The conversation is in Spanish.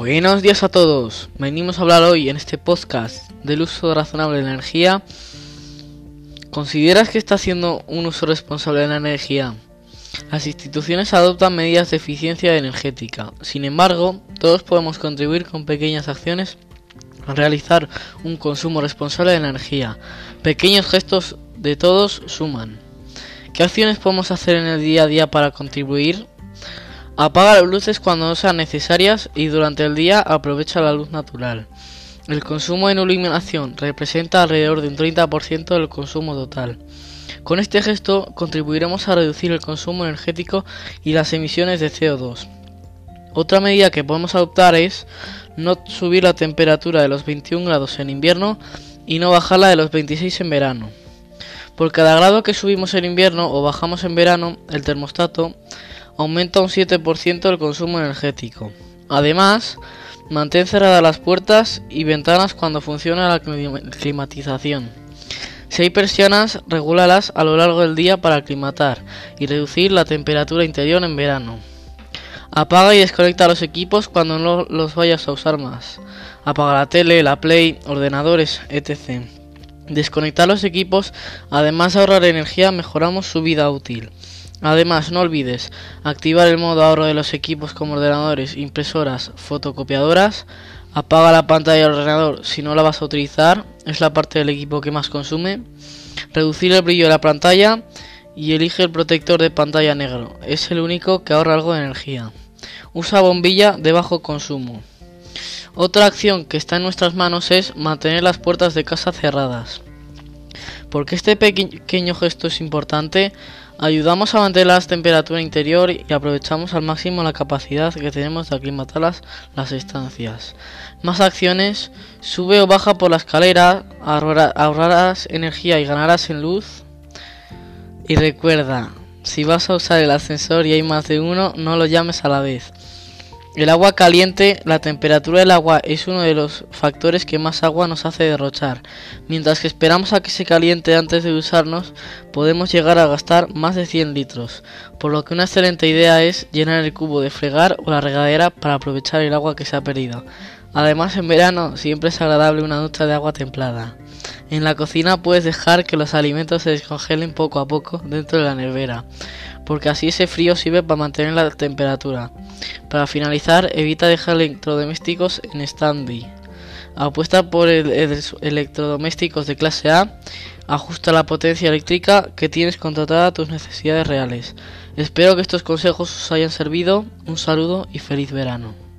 Buenos días a todos. Venimos a hablar hoy en este podcast del uso razonable de la energía. ¿Consideras que está haciendo un uso responsable de la energía? Las instituciones adoptan medidas de eficiencia energética. Sin embargo, todos podemos contribuir con pequeñas acciones a realizar un consumo responsable de energía. Pequeños gestos de todos suman. ¿Qué acciones podemos hacer en el día a día para contribuir? Apaga las luces cuando no sean necesarias y durante el día aprovecha la luz natural. El consumo en iluminación representa alrededor de un 30% del consumo total. Con este gesto contribuiremos a reducir el consumo energético y las emisiones de CO2. Otra medida que podemos adoptar es no subir la temperatura de los 21 grados en invierno y no bajarla de los 26 en verano. Por cada grado que subimos en invierno o bajamos en verano, el termostato aumenta un 7% el consumo energético. Además, mantén cerradas las puertas y ventanas cuando funciona la climatización. Si hay persianas, regúlalas a lo largo del día para aclimatar y reducir la temperatura interior en verano. Apaga y desconecta los equipos cuando no los vayas a usar más. Apaga la tele, la play, ordenadores, etc. Desconectar los equipos, además de ahorrar energía, mejoramos su vida útil. Además, no olvides activar el modo ahorro de los equipos como ordenadores, impresoras, fotocopiadoras. Apaga la pantalla del ordenador si no la vas a utilizar, es la parte del equipo que más consume. Reducir el brillo de la pantalla y elige el protector de pantalla negro, es el único que ahorra algo de energía. Usa bombilla de bajo consumo. Otra acción que está en nuestras manos es mantener las puertas de casa cerradas. Porque este pequeño gesto es importante, ayudamos a mantener la temperatura interior y aprovechamos al máximo la capacidad que tenemos de aclimatar las, las estancias. Más acciones, sube o baja por la escalera, ahorrarás energía y ganarás en luz. Y recuerda, si vas a usar el ascensor y hay más de uno, no lo llames a la vez. El agua caliente, la temperatura del agua es uno de los factores que más agua nos hace derrochar. Mientras que esperamos a que se caliente antes de usarnos, podemos llegar a gastar más de 100 litros, por lo que una excelente idea es llenar el cubo de fregar o la regadera para aprovechar el agua que se ha perdido. Además, en verano siempre es agradable una ducha de agua templada. En la cocina puedes dejar que los alimentos se descongelen poco a poco dentro de la nevera, porque así ese frío sirve para mantener la temperatura. Para finalizar, evita dejar electrodomésticos en standby. Apuesta por electrodomésticos de clase A. Ajusta la potencia eléctrica que tienes contratada a tus necesidades reales. Espero que estos consejos os hayan servido. Un saludo y feliz verano.